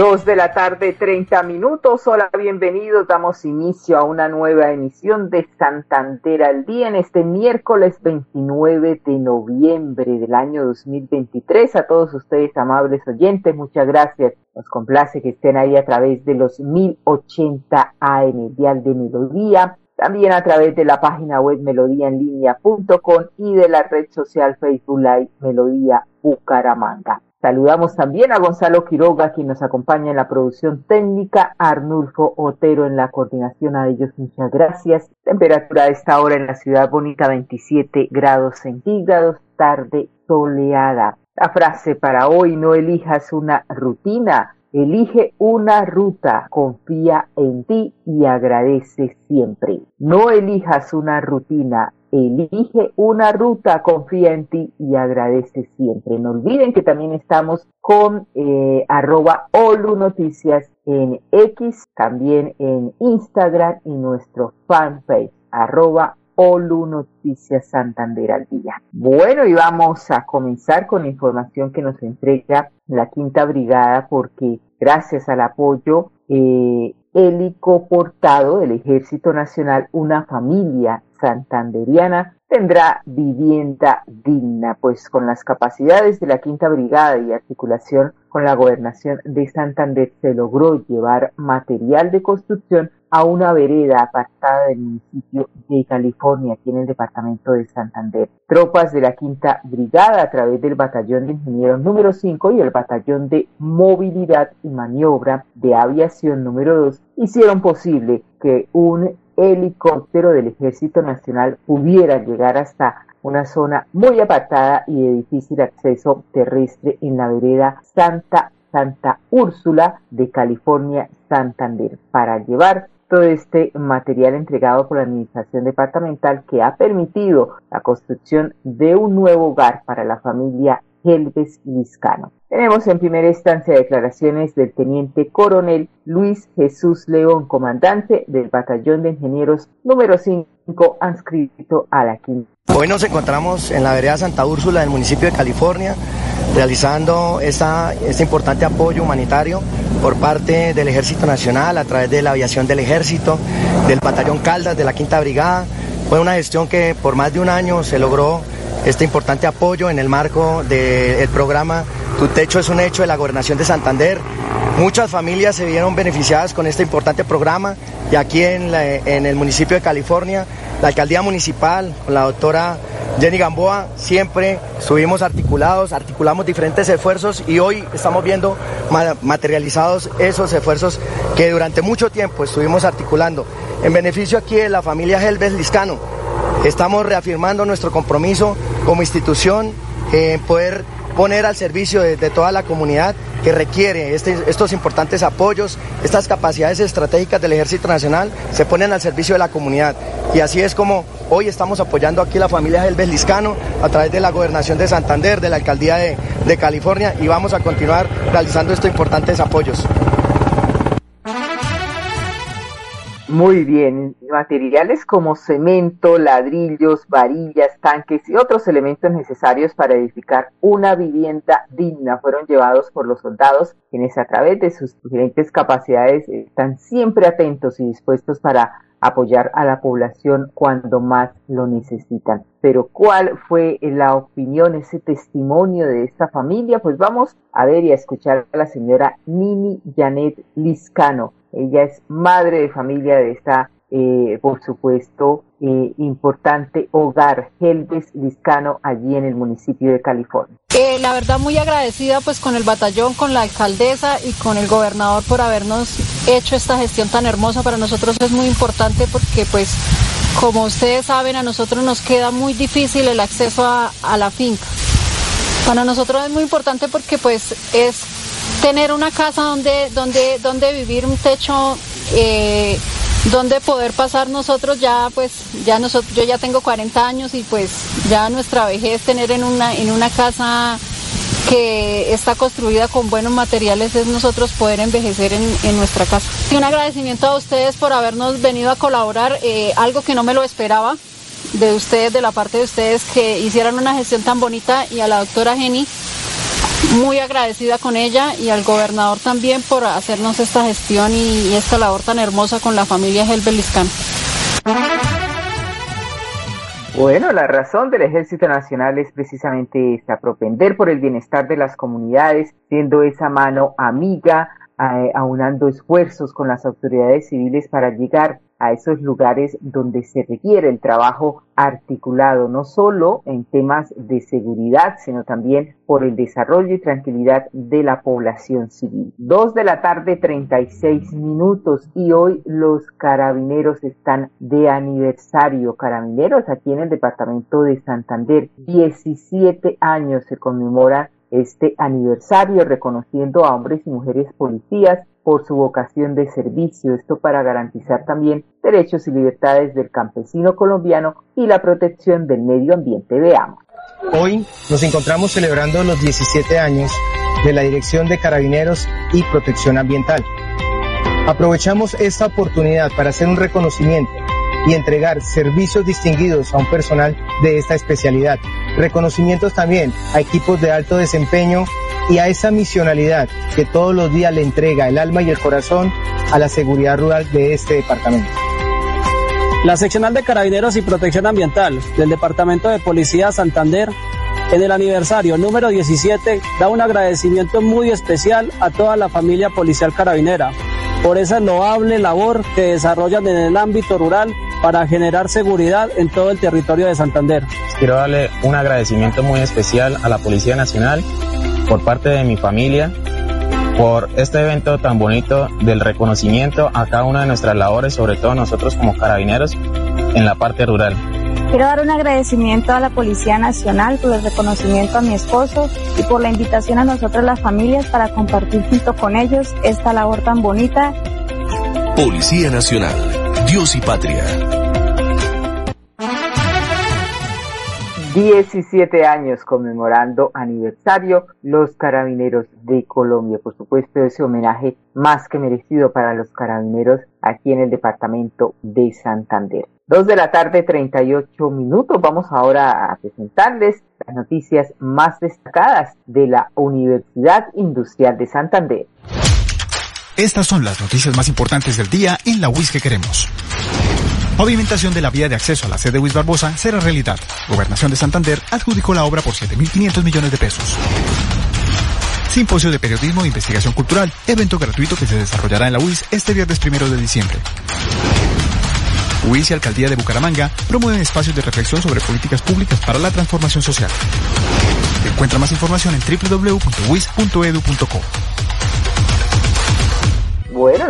Dos de la tarde, 30 minutos. Hola, bienvenidos. Damos inicio a una nueva emisión de Santander al día en este miércoles 29 de noviembre del año 2023. A todos ustedes, amables oyentes, muchas gracias. Nos complace que estén ahí a través de los 1080 AM, Dial de Melodía. También a través de la página web melodíaenlínea.com y de la red social Facebook Live Melodía Bucaramanga. Saludamos también a Gonzalo Quiroga, quien nos acompaña en la producción técnica, Arnulfo Otero en la coordinación. A ellos muchas gracias. Temperatura a esta hora en la ciudad bonita 27 grados centígrados, tarde soleada. La frase para hoy, no elijas una rutina, elige una ruta, confía en ti y agradece siempre. No elijas una rutina, Elige una ruta, confía en ti y agradece siempre. No olviden que también estamos con eh, arroba Olu Noticias en X, también en Instagram y nuestro fanpage arroba Olu Noticias Santander al día. Bueno, y vamos a comenzar con la información que nos entrega la Quinta Brigada porque gracias al apoyo eh, helicoportado del Ejército Nacional, una familia santanderiana tendrá vivienda digna, pues con las capacidades de la Quinta Brigada y articulación con la Gobernación de Santander se logró llevar material de construcción a una vereda apartada del municipio de California, aquí en el departamento de Santander. Tropas de la Quinta Brigada a través del Batallón de Ingenieros número 5 y el Batallón de Movilidad y Maniobra de Aviación número 2 hicieron posible que un helicóptero del Ejército Nacional pudiera llegar hasta una zona muy apartada y de difícil acceso terrestre en la vereda Santa Santa Úrsula de California, Santander, para llevar todo este material entregado por la Administración Departamental que ha permitido la construcción de un nuevo hogar para la familia Helves Liscano. Tenemos en primera instancia declaraciones del teniente coronel Luis Jesús León, comandante del Batallón de Ingenieros número 5, adscrito a la quinta. Hoy nos encontramos en la vereda Santa Úrsula del municipio de California, realizando esta, este importante apoyo humanitario por parte del Ejército Nacional a través de la aviación del Ejército, del Batallón Caldas, de la Quinta Brigada. Fue una gestión que por más de un año se logró este importante apoyo en el marco del programa Tu Techo es un Hecho de la Gobernación de Santander. Muchas familias se vieron beneficiadas con este importante programa y aquí en, en el municipio de California, la alcaldía municipal, la doctora Jenny Gamboa, siempre estuvimos articulados, articulamos diferentes esfuerzos y hoy estamos viendo materializados esos esfuerzos que durante mucho tiempo estuvimos articulando. En beneficio aquí de la familia Helves Liscano Estamos reafirmando nuestro compromiso como institución en poder poner al servicio de, toda la comunidad que requiere este, estos importantes apoyos, estas capacidades estratégicas del Ejército Nacional se ponen al servicio de la comunidad. Y así es como hoy estamos apoyando aquí la familia del Liscano a través de la Gobernación de Santander, de la Alcaldía de, de California y vamos a continuar realizando estos importantes apoyos. Muy bien, materiales como cemento, ladrillos, varillas, tanques y otros elementos necesarios para edificar una vivienda digna fueron llevados por los soldados, quienes a través de sus diferentes capacidades están siempre atentos y dispuestos para apoyar a la población cuando más lo necesitan. Pero ¿cuál fue la opinión, ese testimonio de esta familia? Pues vamos a ver y a escuchar a la señora Nini Janet Liscano ella es madre de familia de esta, eh, por supuesto, eh, importante hogar Helves Liscano allí en el municipio de California. Eh, la verdad muy agradecida pues con el batallón, con la alcaldesa y con el gobernador por habernos hecho esta gestión tan hermosa. Para nosotros es muy importante porque pues como ustedes saben a nosotros nos queda muy difícil el acceso a, a la finca. Para nosotros es muy importante porque pues es tener una casa donde, donde, donde vivir, un techo eh, donde poder pasar nosotros ya pues ya nosotros yo ya tengo 40 años y pues ya nuestra vejez tener en una en una casa que está construida con buenos materiales es nosotros poder envejecer en, nuestra casa. Un agradecimiento a ustedes por habernos venido a colaborar, eh, algo que no me lo esperaba de ustedes, de la parte de ustedes que hicieran una gestión tan bonita y a la doctora Jenny muy agradecida con ella y al gobernador también por hacernos esta gestión y, esta labor tan hermosa con la familia Helbeliscan. Bueno, la razón del Ejército Nacional es precisamente esta, propender por el bienestar de las comunidades, siendo esa mano amiga, eh, aunando esfuerzos con las autoridades civiles para llegar a esos lugares donde se requiere el trabajo articulado, no solo en temas de seguridad, sino también por el desarrollo y tranquilidad de la población civil. Dos de la tarde, 36 minutos, y hoy los carabineros están de aniversario. Carabineros aquí en el departamento de Santander, 17 años se conmemora este aniversario reconociendo a hombres y mujeres policías por su vocación de servicio, esto para garantizar también derechos y libertades del campesino colombiano y la protección del medio ambiente. Veamos. Hoy nos encontramos celebrando los 17 años de la Dirección de Carabineros y Protección Ambiental. Aprovechamos esta oportunidad para hacer un reconocimiento y entregar servicios distinguidos a un personal de esta especialidad. Reconocimientos también a equipos de alto desempeño y a esa misionalidad que todos los días le entrega el alma y el corazón a la seguridad rural de este departamento. La seccional de Carabineros y Protección Ambiental del Departamento de Policía Santander en el aniversario número 17 da un agradecimiento muy especial a toda la familia policial carabinera por esa loable labor que desarrollan en el ámbito rural para generar seguridad en todo el territorio de Santander. Quiero darle un agradecimiento muy especial a la Policía Nacional por parte de mi familia por este evento tan bonito del reconocimiento a cada una de nuestras labores, sobre todo nosotros como carabineros en la parte rural. Quiero dar un agradecimiento a la Policía Nacional por el reconocimiento a mi esposo y por la invitación a nosotros las familias para compartir junto con ellos esta labor tan bonita. Policía Nacional, Dios y Patria. 17 años conmemorando aniversario los carabineros de Colombia. Por supuesto, ese homenaje más que merecido para los carabineros aquí en el departamento de Santander. Dos de la tarde, 38 minutos. Vamos ahora a presentarles las noticias más destacadas de la Universidad Industrial de Santander. Estas son las noticias más importantes del día en la UIS que queremos. Pavimentación de la vía de acceso a la sede de Luis Barbosa será realidad. Gobernación de Santander adjudicó la obra por 7.500 millones de pesos. Simposio de Periodismo e Investigación Cultural, evento gratuito que se desarrollará en la UIS este viernes primero de diciembre. UIS y Alcaldía de Bucaramanga promueven espacios de reflexión sobre políticas públicas para la transformación social. Encuentra más información en www.uis.edu.co.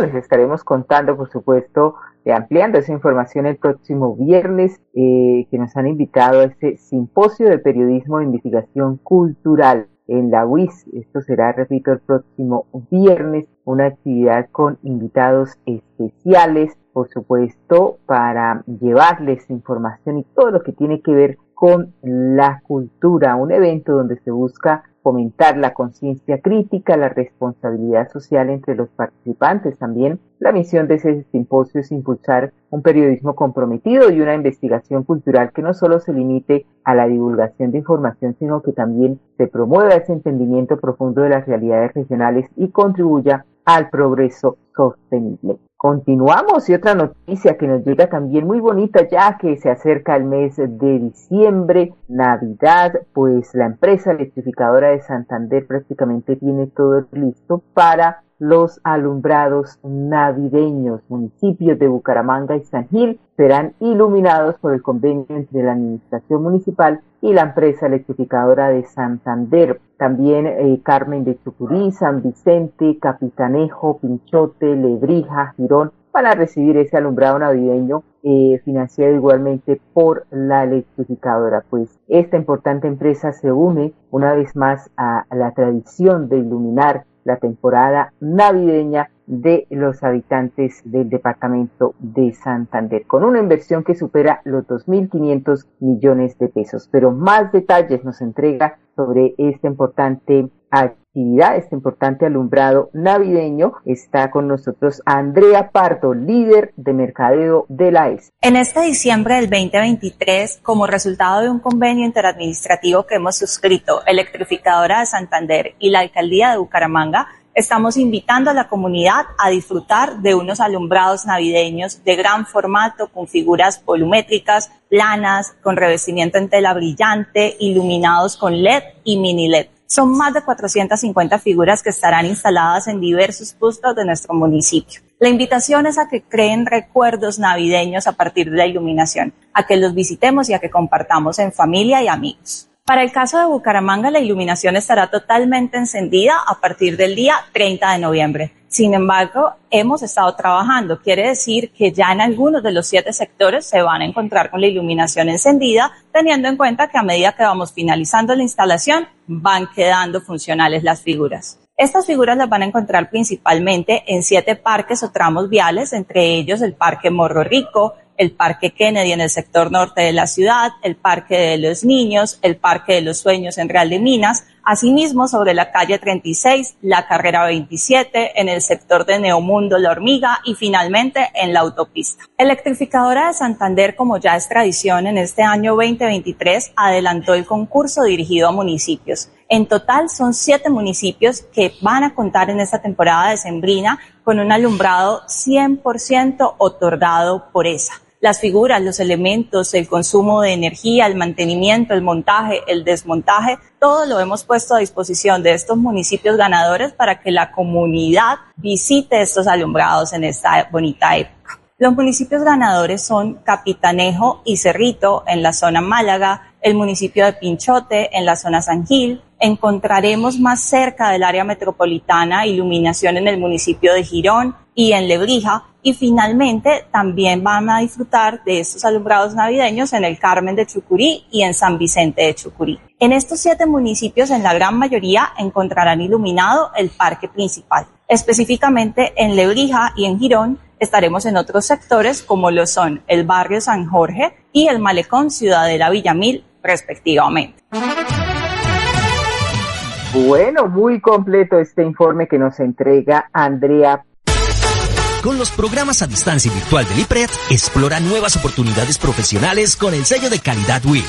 Les estaremos contando, por supuesto, eh, ampliando esa información el próximo viernes, eh, que nos han invitado a este simposio de periodismo de investigación cultural en la UIS. Esto será, repito, el próximo viernes, una actividad con invitados especiales, por supuesto, para llevarles información y todo lo que tiene que ver con la cultura, un evento donde se busca fomentar la conciencia crítica, la responsabilidad social entre los participantes. También la misión de ese simposio es impulsar un periodismo comprometido y una investigación cultural que no solo se limite a la divulgación de información, sino que también se promueva ese entendimiento profundo de las realidades regionales y contribuya al progreso sostenible. Continuamos y otra noticia que nos llega también muy bonita ya que se acerca el mes de diciembre, Navidad, pues la empresa electrificadora de Santander prácticamente tiene todo listo para los alumbrados navideños. Municipios de Bucaramanga y San Gil serán iluminados por el convenio entre la Administración Municipal y la empresa electrificadora de Santander. También eh, Carmen de Chucurí, San Vicente, Capitanejo, Pinchote, Lebrija, Girón, van a recibir ese alumbrado navideño eh, financiado igualmente por la electrificadora. Pues esta importante empresa se une una vez más a la tradición de iluminar la temporada navideña de los habitantes del departamento de Santander, con una inversión que supera los 2.500 millones de pesos. Pero más detalles nos entrega sobre esta importante actividad, este importante alumbrado navideño. Está con nosotros Andrea Pardo, líder de mercadeo de la ES. En este diciembre del 2023, como resultado de un convenio interadministrativo que hemos suscrito Electrificadora de Santander y la Alcaldía de Bucaramanga, Estamos invitando a la comunidad a disfrutar de unos alumbrados navideños de gran formato con figuras volumétricas, planas, con revestimiento en tela brillante, iluminados con LED y mini LED. Son más de 450 figuras que estarán instaladas en diversos puntos de nuestro municipio. La invitación es a que creen recuerdos navideños a partir de la iluminación, a que los visitemos y a que compartamos en familia y amigos. Para el caso de Bucaramanga, la iluminación estará totalmente encendida a partir del día 30 de noviembre. Sin embargo, hemos estado trabajando. Quiere decir que ya en algunos de los siete sectores se van a encontrar con la iluminación encendida, teniendo en cuenta que a medida que vamos finalizando la instalación, van quedando funcionales las figuras. Estas figuras las van a encontrar principalmente en siete parques o tramos viales, entre ellos el Parque Morro Rico, el Parque Kennedy en el sector norte de la ciudad, el Parque de los Niños, el Parque de los Sueños en Real de Minas, asimismo sobre la calle 36, la carrera 27, en el sector de Neomundo La Hormiga y finalmente en la autopista. Electrificadora de Santander, como ya es tradición en este año 2023, adelantó el concurso dirigido a municipios. En total son siete municipios que van a contar en esta temporada de Sembrina con un alumbrado 100% otorgado por esa las figuras, los elementos, el consumo de energía, el mantenimiento, el montaje, el desmontaje, todo lo hemos puesto a disposición de estos municipios ganadores para que la comunidad visite estos alumbrados en esta bonita época. Los municipios ganadores son Capitanejo y Cerrito en la zona Málaga, el municipio de Pinchote en la zona San Gil, encontraremos más cerca del área metropolitana iluminación en el municipio de Girón y en Lebrija. Y finalmente también van a disfrutar de estos alumbrados navideños en el Carmen de Chucurí y en San Vicente de Chucurí. En estos siete municipios, en la gran mayoría, encontrarán iluminado el parque principal. Específicamente en Lebrija y en Girón estaremos en otros sectores como lo son el barrio San Jorge y el malecón Ciudadela Villamil, respectivamente. Bueno, muy completo este informe que nos entrega Andrea. Con los programas a distancia virtual del IPRED, explora nuevas oportunidades profesionales con el sello de calidad WIS.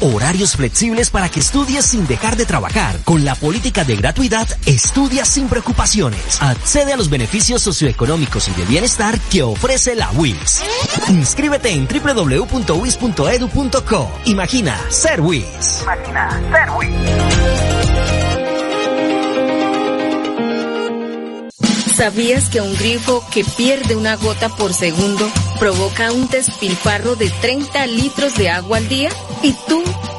Horarios flexibles para que estudies sin dejar de trabajar. Con la política de gratuidad, estudia sin preocupaciones. Accede a los beneficios socioeconómicos y de bienestar que ofrece la WIS. Inscríbete en www.wis.edu.co. Imagina ser WIS. Imagina ser WIS. ¿Sabías que un grifo que pierde una gota por segundo provoca un despilfarro de 30 litros de agua al día? ¿Y tú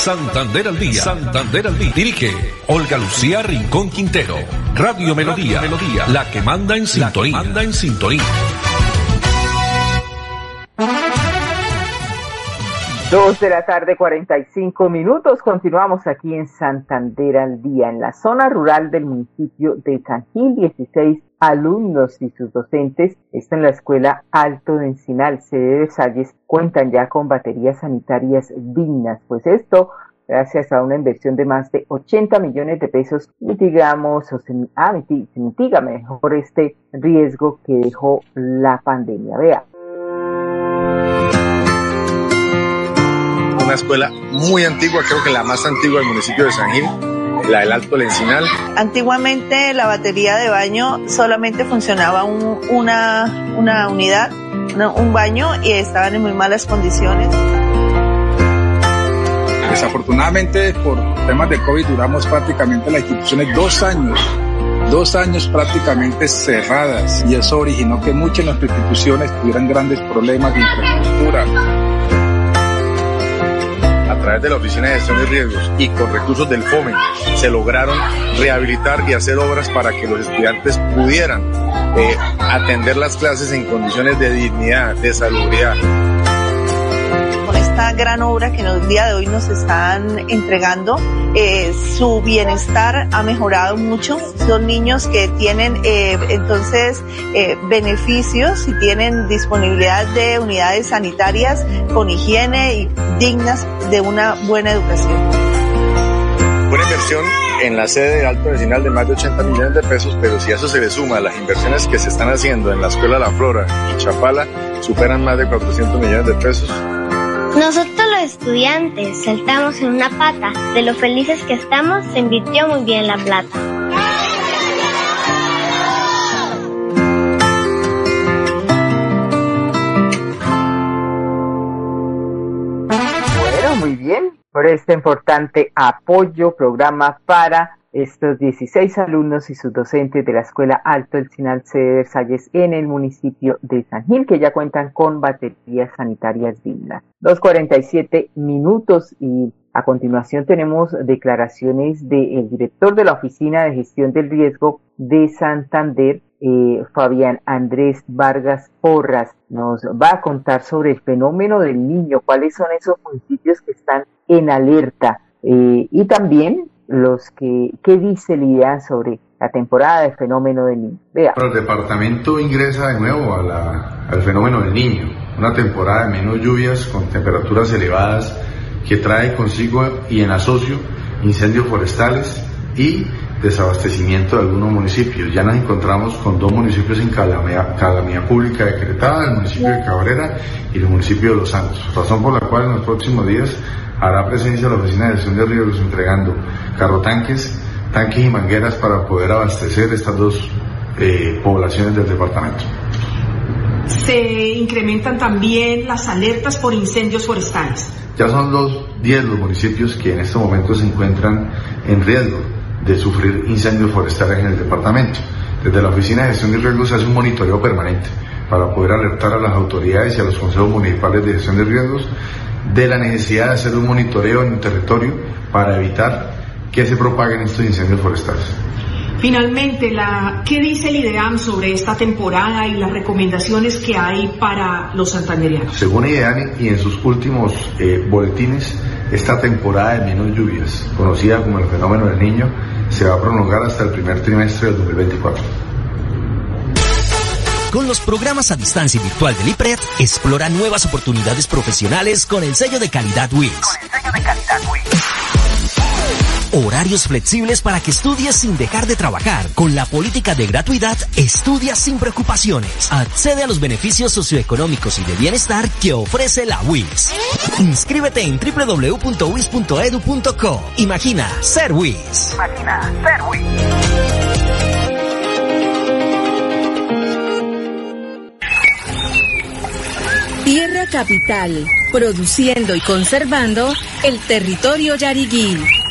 Santander al día. Santander al día. Dirige Olga Lucía Rincón Quintero. Radio Melodía. Melodía. La que manda en sintonía. manda en sintonía. Dos de la tarde, 45 minutos. Continuamos aquí en Santander al día, en la zona rural del municipio de San Gil, 16 alumnos y sus docentes, está en la Escuela Alto de Encinal, sede de Salles, cuentan ya con baterías sanitarias dignas. Pues esto gracias a una inversión de más de 80 millones de pesos, mitigamos o se, ah, mitiga mejor este riesgo que dejó la pandemia. Vea. Una escuela muy antigua, creo que la más antigua del municipio de San Gil, la del Alto Lencinal. Antiguamente la batería de baño solamente funcionaba una, una unidad, un baño y estaban en muy malas condiciones. Desafortunadamente, por temas de COVID, duramos prácticamente las instituciones dos años, dos años prácticamente cerradas, y eso originó que muchas de nuestras instituciones tuvieran grandes problemas de infraestructura. Través de la Oficina de Gestión de Riesgos y con recursos del FOME se lograron rehabilitar y hacer obras para que los estudiantes pudieran eh, atender las clases en condiciones de dignidad, de salubridad gran obra que en el día de hoy nos están entregando. Eh, su bienestar ha mejorado mucho. Son niños que tienen eh, entonces eh, beneficios y tienen disponibilidad de unidades sanitarias con higiene y dignas de una buena educación. Buena inversión en la sede de Alto Vecinal de más de 80 millones de pesos, pero si a eso se le suma las inversiones que se están haciendo en la Escuela La Flora y Chapala, superan más de 400 millones de pesos. Nosotros los estudiantes saltamos en una pata. De lo felices que estamos, se invirtió muy bien la plata. Bueno, muy bien. Por este importante apoyo, programa para estos 16 alumnos y sus docentes de la Escuela Alto El Sinal C de Versalles en el municipio de San Gil, que ya cuentan con baterías sanitarias dignas. 2.47 minutos y a continuación tenemos declaraciones del director de la Oficina de Gestión del Riesgo de Santander, eh, Fabián Andrés Vargas Porras. Nos va a contar sobre el fenómeno del niño, cuáles son esos municipios que están en alerta. Eh, y también los que, ¿qué dice el IDEA sobre la temporada del fenómeno del niño? Vea. El departamento ingresa de nuevo al fenómeno del niño, una temporada de menos lluvias con temperaturas elevadas que trae consigo y en asocio incendios forestales y desabastecimiento de algunos municipios. Ya nos encontramos con dos municipios en calamidad, calamidad pública decretada, el municipio de Cabrera y el municipio de Los Santos, razón por la cual en los próximos días hará presencia la Oficina de Gestión de Riesgos entregando carrotanques, tanques y mangueras para poder abastecer estas dos eh, poblaciones del departamento. Se incrementan también las alertas por incendios forestales. Ya son los 10 los municipios que en este momento se encuentran en riesgo de sufrir incendios forestales en el departamento. Desde la Oficina de Gestión de Riesgos se hace un monitoreo permanente para poder alertar a las autoridades y a los consejos municipales de gestión de riesgos de la necesidad de hacer un monitoreo en el territorio para evitar que se propaguen estos incendios forestales. Finalmente, la, ¿qué dice el IDEAM sobre esta temporada y las recomendaciones que hay para los santanderianos? Según IDEAM y en sus últimos eh, boletines, esta temporada de menos lluvias, conocida como el fenómeno del niño, se va a prolongar hasta el primer trimestre del 2024. Con los programas a distancia virtual del IPRED, explora nuevas oportunidades profesionales con el sello de calidad WIS. Horarios flexibles para que estudies sin dejar de trabajar. Con la política de gratuidad, estudia sin preocupaciones. Accede a los beneficios socioeconómicos y de bienestar que ofrece la WIS. Inscríbete en www.wis.edu.co. Imagina ser WIS. Imagina ser WIS. Tierra Capital, produciendo y conservando el territorio yariguí.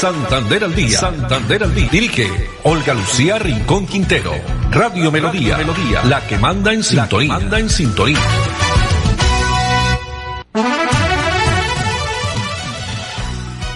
Santander al día. Santander al día. Dirige Olga Lucía Rincón Quintero. Radio Melodía, Melodía, la que manda en sintonía. manda en sintonía.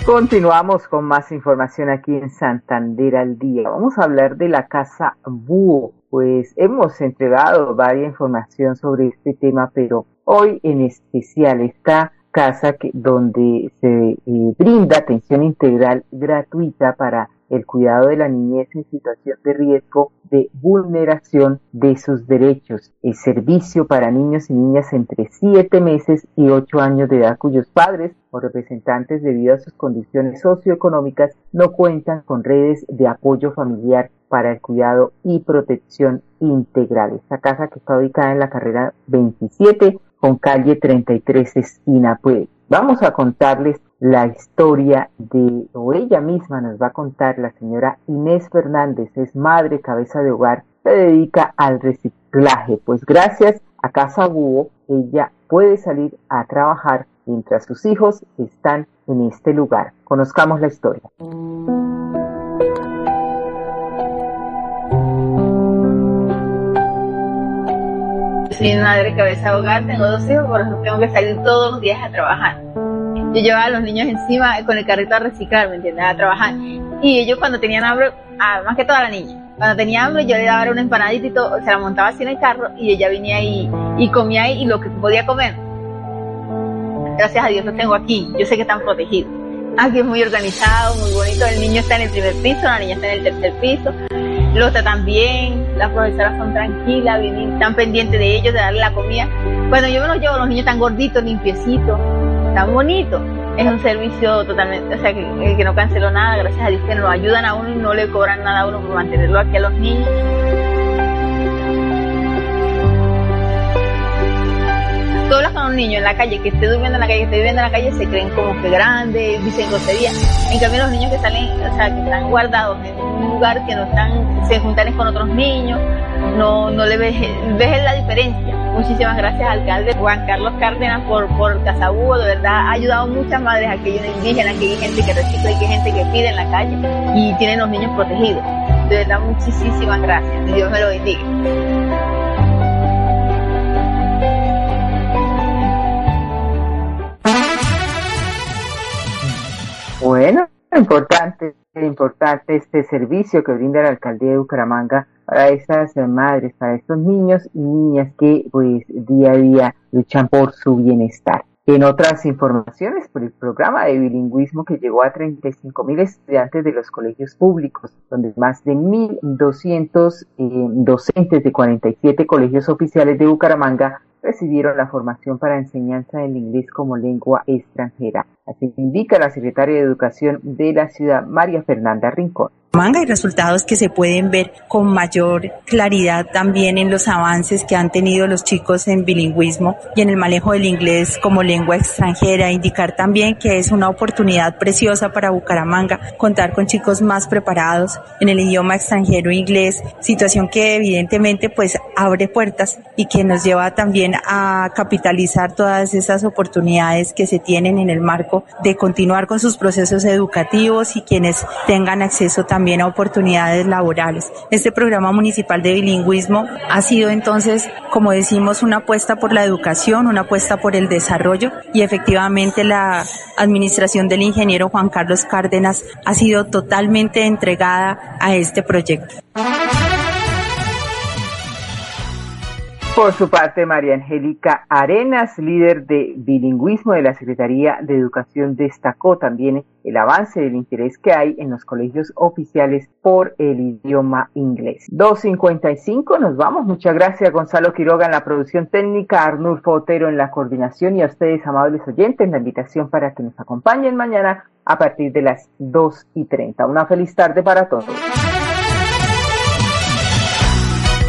Continuamos con más información aquí en Santander al día. Vamos a hablar de la casa Búho. Pues hemos entregado varias información sobre este tema, pero hoy en especial esta casa que, donde se eh, brinda atención integral gratuita para el cuidado de la niñez en situación de riesgo de vulneración de sus derechos, el servicio para niños y niñas entre 7 meses y 8 años de edad cuyos padres o representantes debido a sus condiciones socioeconómicas no cuentan con redes de apoyo familiar para el cuidado y protección integral. Esta casa que está ubicada en la carrera 27 con calle 33 esquina pues vamos a contarles la historia de, o ella misma nos va a contar la señora Inés Fernández, es madre, cabeza de hogar, se dedica al reciclaje, pues gracias a Casa Búho ella puede salir a trabajar mientras sus hijos están en este lugar. Conozcamos la historia. Soy madre cabeza hogar, tengo dos hijos, por eso tengo que salir todos los días a trabajar yo llevaba a los niños encima con el carrito a reciclar, ¿me entiendes? A trabajar. Y ellos cuando tenían hambre, más que toda la niña, cuando tenía hambre yo le daba una empanadita y todo, se la montaba así en el carro y ella venía y, y comía ahí y lo que podía comer. Gracias a Dios los tengo aquí, yo sé que están protegidos. Aquí es muy organizado, muy bonito, el niño está en el primer piso, la niña está en el tercer piso, los tratan bien, las profesoras son tranquilas, están pendientes de ellos, de darle la comida. Cuando yo me los llevo, los niños están gorditos, limpiecitos, tan bonito. Es un servicio totalmente, o sea, que, que no canceló nada, gracias a Dios que nos ayudan a uno y no le cobran nada a uno por mantenerlo aquí a los niños. Tú hablas con un niño en la calle que esté durmiendo en la calle, que esté viviendo en la calle, se creen como que grandes, dicen groserías. En cambio, los niños que salen, o sea, que están guardados en un lugar que no están, se juntan con otros niños, no, no le ves, la diferencia. Muchísimas gracias, alcalde Juan Carlos Cárdenas, por, por Casabúo. De verdad, ha ayudado muchas madres, a aquellos indígenas, que hay gente que recicla que hay gente que pide en la calle y tienen los niños protegidos. De verdad, muchísimas gracias. Dios me lo bendiga. Bueno, importante, importante este servicio que brinda la alcaldía de Bucaramanga para estas madres, para estos niños y niñas que pues día a día luchan por su bienestar. En otras informaciones, por el programa de bilingüismo que llegó a 35 mil estudiantes de los colegios públicos, donde más de 1.200 eh, docentes de 47 colegios oficiales de Bucaramanga recibieron la formación para enseñanza del inglés como lengua extranjera. Así indica la secretaria de Educación de la ciudad, María Fernanda Rincón manga y resultados que se pueden ver con mayor claridad también en los avances que han tenido los chicos en bilingüismo y en el manejo del inglés como lengua extranjera. Indicar también que es una oportunidad preciosa para Bucaramanga contar con chicos más preparados en el idioma extranjero inglés, situación que evidentemente pues abre puertas y que nos lleva también a capitalizar todas esas oportunidades que se tienen en el marco de continuar con sus procesos educativos y quienes tengan acceso también también a oportunidades laborales. Este programa municipal de bilingüismo ha sido entonces, como decimos, una apuesta por la educación, una apuesta por el desarrollo y efectivamente la administración del ingeniero Juan Carlos Cárdenas ha sido totalmente entregada a este proyecto. Por su parte, María Angélica Arenas, líder de bilingüismo de la Secretaría de Educación, destacó también el avance del interés que hay en los colegios oficiales por el idioma inglés. 2.55, nos vamos. Muchas gracias, Gonzalo Quiroga en la producción técnica, Arnulfo Otero en la coordinación y a ustedes, amables oyentes, la invitación para que nos acompañen mañana a partir de las 2 y 30. Una feliz tarde para todos.